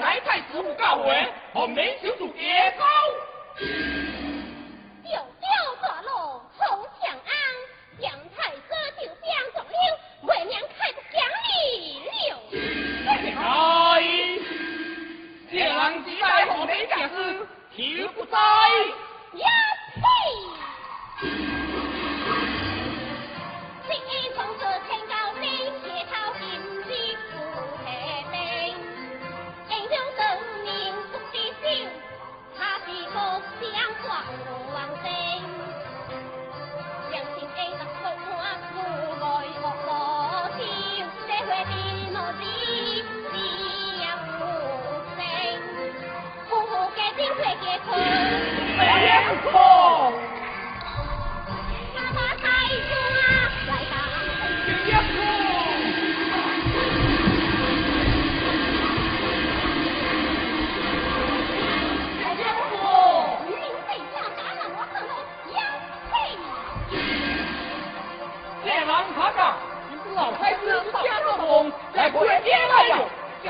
来太师傅教话，何免想住野狗。九九大路从长安，杨太子就将中了，为娘开不讲理了。哎，这人只在乎你家事，不知？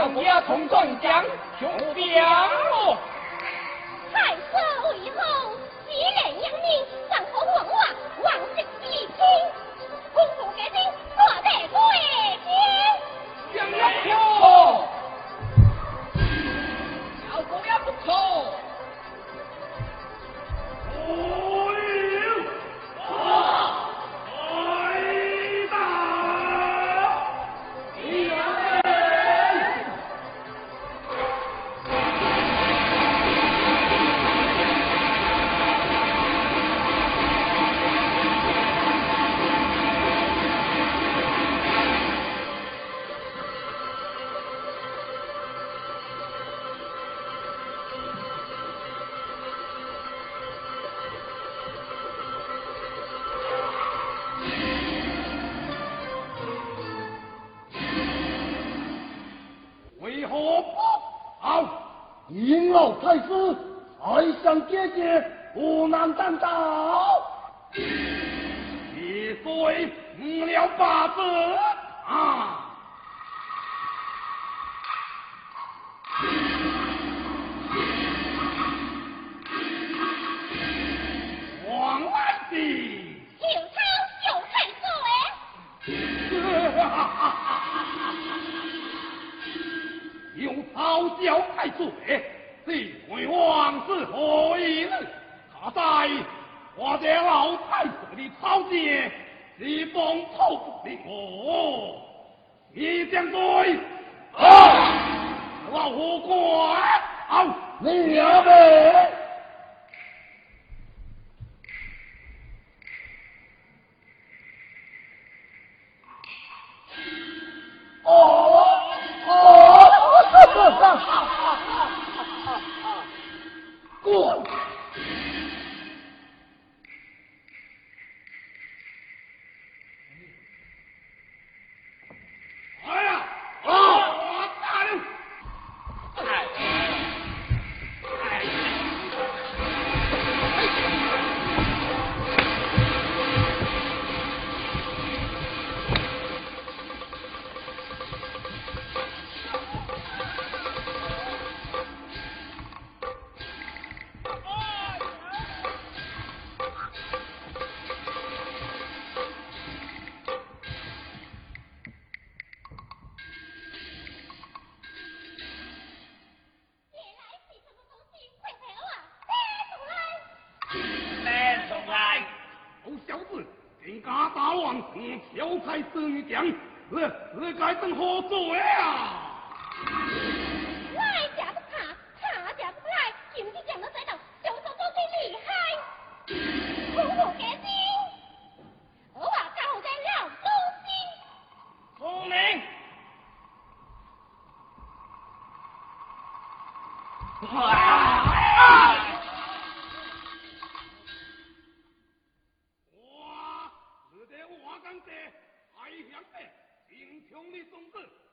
叫要同众讲，兄弟！为五了法则。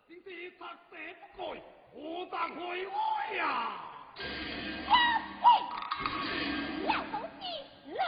今天一擦这么贵何当回屋呀呀嘿老东西老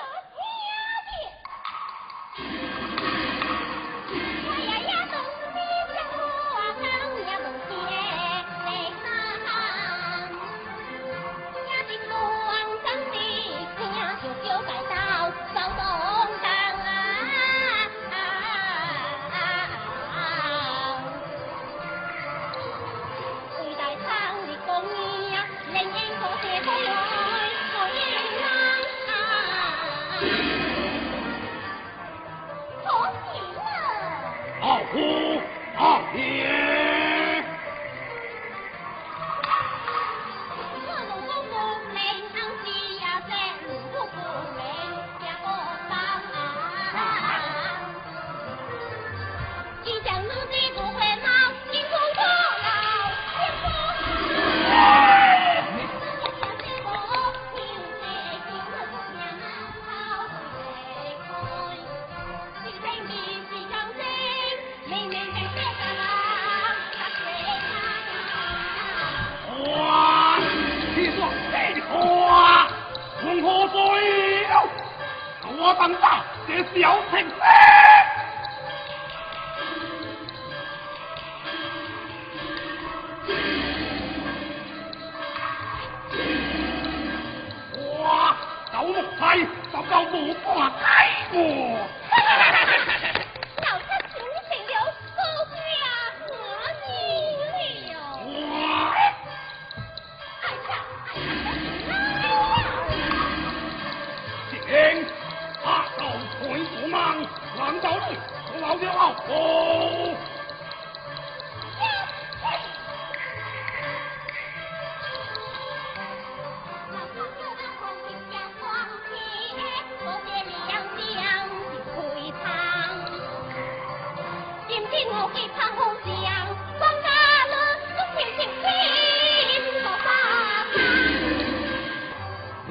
这是友情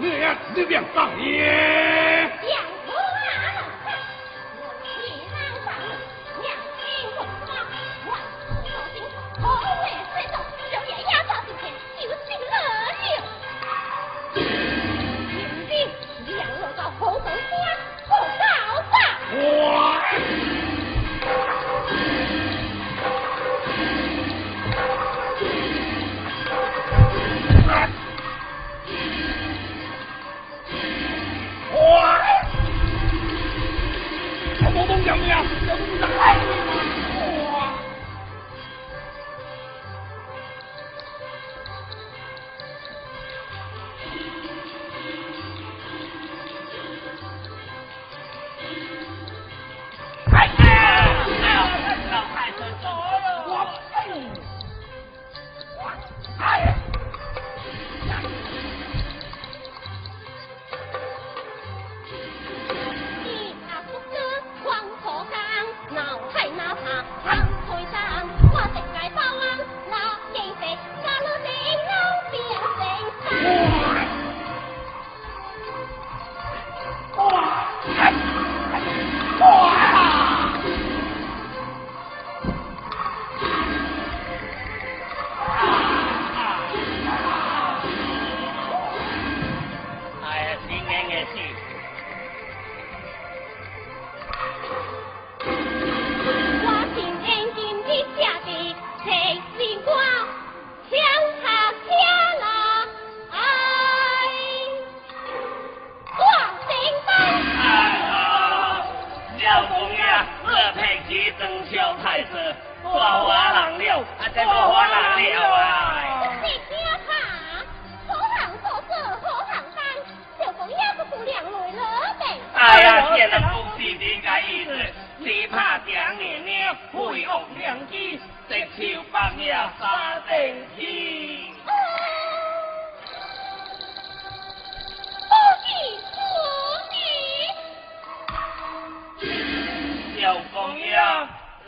对啊放耶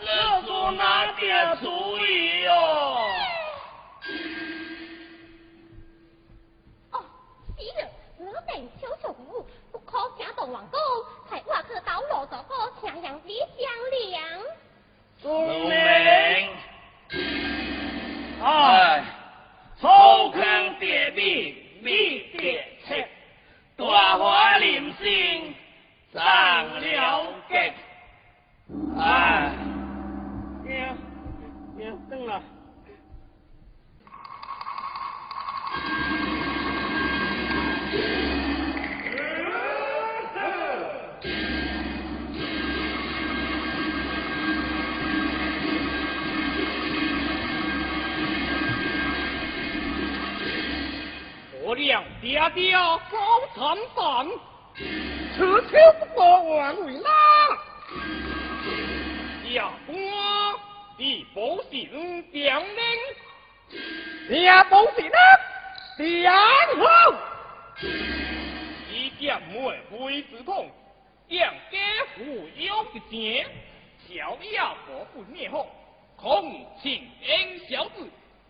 汝做哪点主意哟？爹爹高参赞，此秋不过万为哪？爹爹，你不是将领？爹不是呢？爹好，一点妹妹之痛，将家抚养一件，小爷不念孽好，恐请恩小子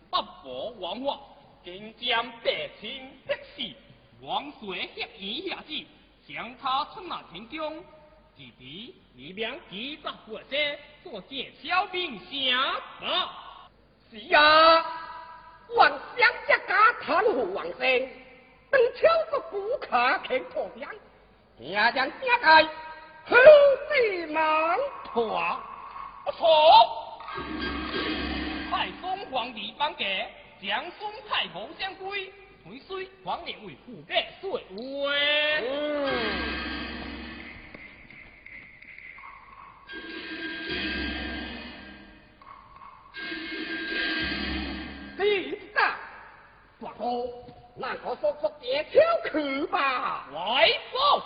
不薄王法。今将百姓百姓，王水协议下旨，将他送到城中。弟弟，你明急着火车，做见小兵下马。是啊，往相一家贪污王生，等抢个古客肯投降，爹将爹爱，后世难团。不错，太宗皇帝颁给。降孙太保相归，回水黄连为虎盖水喂。李大哥，那可说说点跳去吧。来报。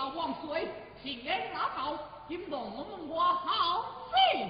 朝万岁，平安大道，今朝我好心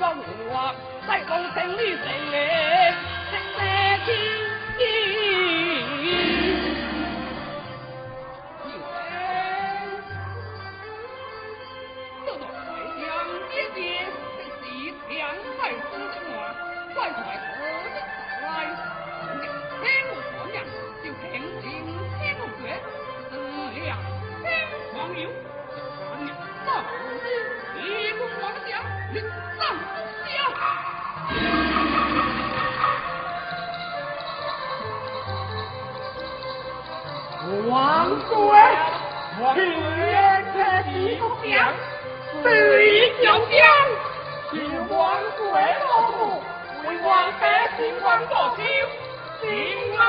王岁，平原开地不降，对小将，请王岁老夫为王百姓王作秀，平安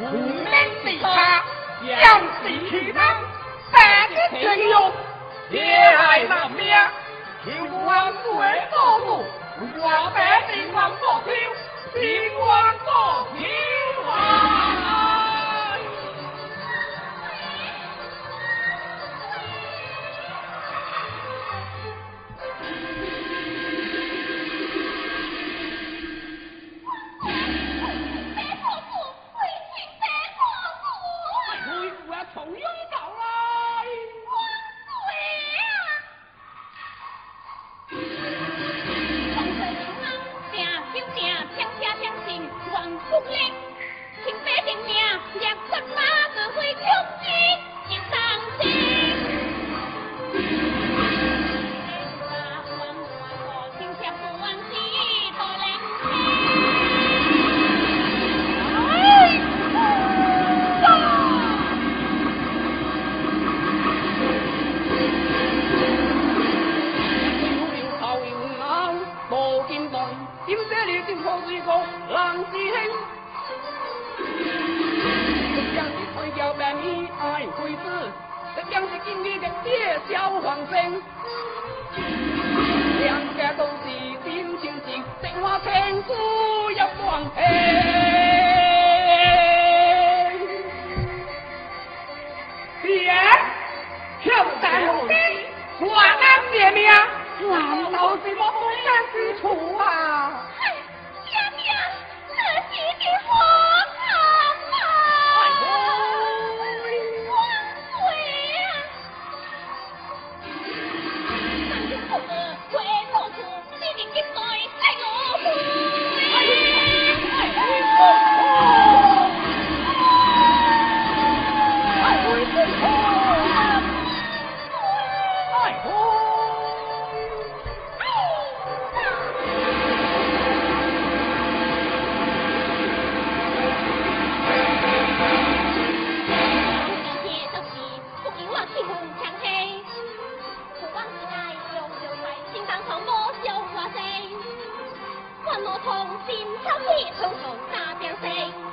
无名对他将对其他三个朋友，也爱那命，求不完最多路，我白的王宝兵，听关告听。今这里是个，你推掉白米爱鬼子，不想你今日的爹小黄生，两家都是真亲情，话千古一光天。爹，兄弟，我难爹命，难道是我不敢是错啊？难我有话性，困我痛，渐秋夜，痛痛那病性。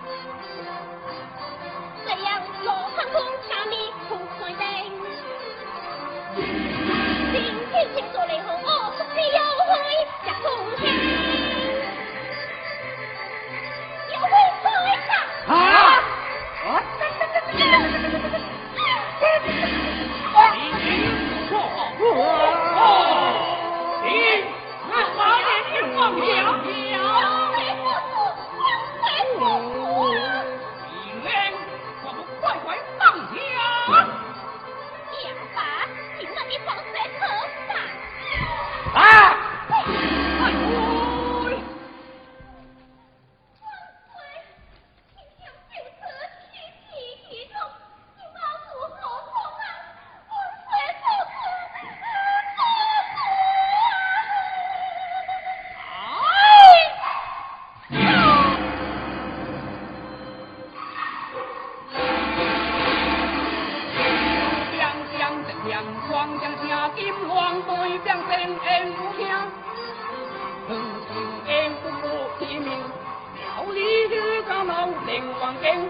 灵王经。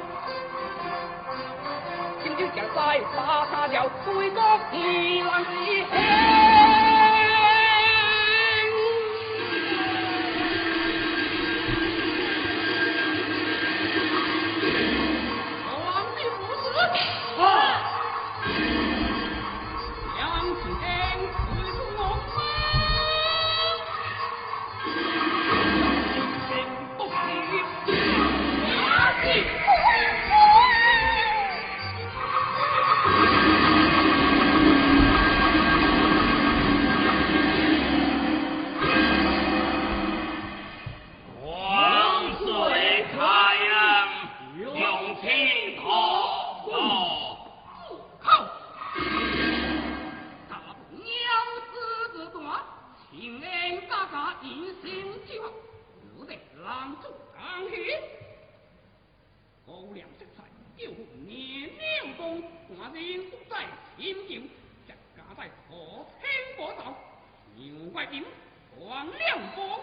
今天将在八条最多一万之。主刚去，我梁帅年年功？我人不在天津，家家在何天国道？牛怪兵王亮波，